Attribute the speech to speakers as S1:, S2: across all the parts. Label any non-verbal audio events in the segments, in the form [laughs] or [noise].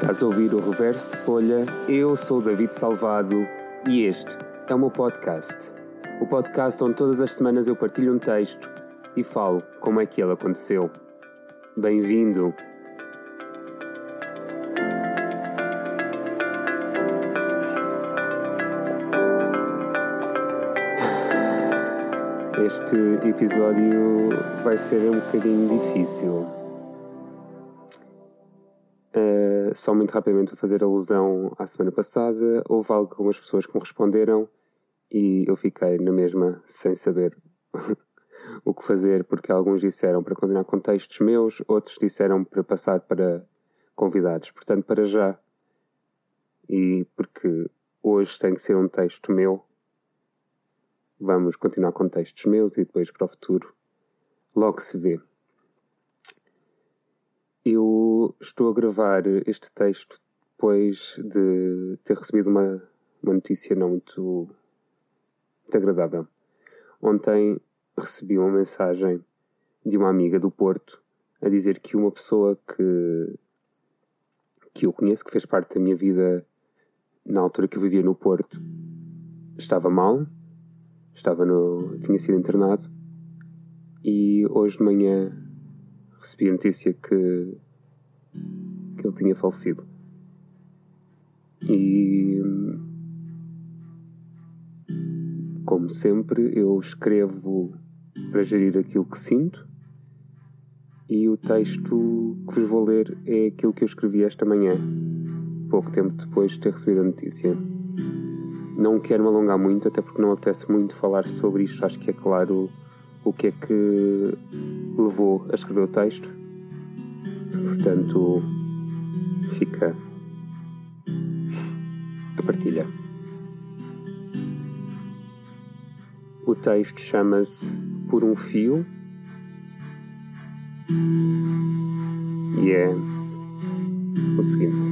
S1: Estás a ouvir o Reverso de Folha? Eu sou David Salvado e este é o meu podcast. O podcast onde todas as semanas eu partilho um texto e falo como é que ele aconteceu. Bem-vindo! Este episódio vai ser um bocadinho difícil. Só muito rapidamente para fazer alusão à semana passada, houve algumas pessoas que me responderam e eu fiquei na mesma sem saber [laughs] o que fazer, porque alguns disseram para continuar com textos meus, outros disseram para passar para convidados. Portanto, para já, e porque hoje tem que ser um texto meu, vamos continuar com textos meus e depois para o futuro logo se vê. Estou a gravar este texto depois de ter recebido uma, uma notícia não muito, muito agradável. Ontem recebi uma mensagem de uma amiga do Porto a dizer que uma pessoa que, que eu conheço, que fez parte da minha vida na altura que eu vivia no Porto, estava mal, estava no, tinha sido internado e hoje de manhã recebi a notícia que, que ele tinha falecido. E como sempre, eu escrevo para gerir aquilo que sinto e o texto que vos vou ler é aquilo que eu escrevi esta manhã, pouco tempo depois de ter recebido a notícia. Não quero me alongar muito, até porque não apetece muito falar sobre isto. Acho que é claro o que é que levou a escrever o texto. Portanto, fica a partilha. O texto chama-se Por um Fio e é o seguinte.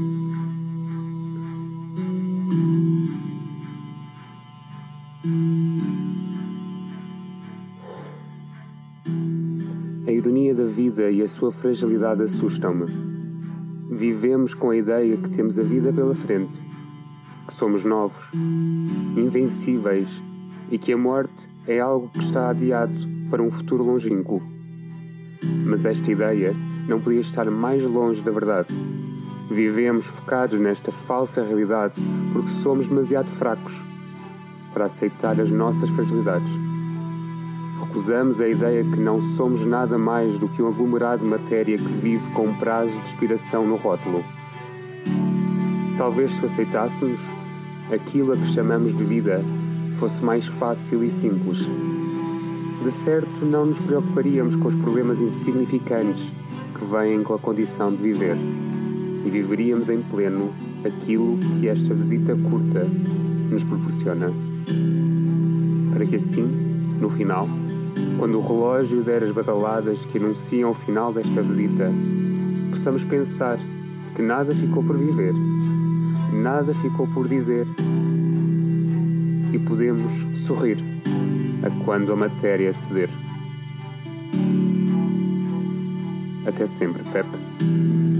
S1: A ironia da vida e a sua fragilidade assustam-me. Vivemos com a ideia que temos a vida pela frente, que somos novos, invencíveis e que a morte é algo que está adiado para um futuro longínquo. Mas esta ideia não podia estar mais longe da verdade. Vivemos focados nesta falsa realidade porque somos demasiado fracos para aceitar as nossas fragilidades. Recusamos a ideia que não somos nada mais do que um aglomerado de matéria que vive com um prazo de expiração no rótulo. Talvez se aceitássemos, aquilo a que chamamos de vida fosse mais fácil e simples. De certo, não nos preocuparíamos com os problemas insignificantes que vêm com a condição de viver e viveríamos em pleno aquilo que esta visita curta nos proporciona para que assim, no final, quando o relógio der as badaladas que anunciam o final desta visita, possamos pensar que nada ficou por viver, nada ficou por dizer e podemos sorrir a quando a matéria ceder. Até sempre, Pepe.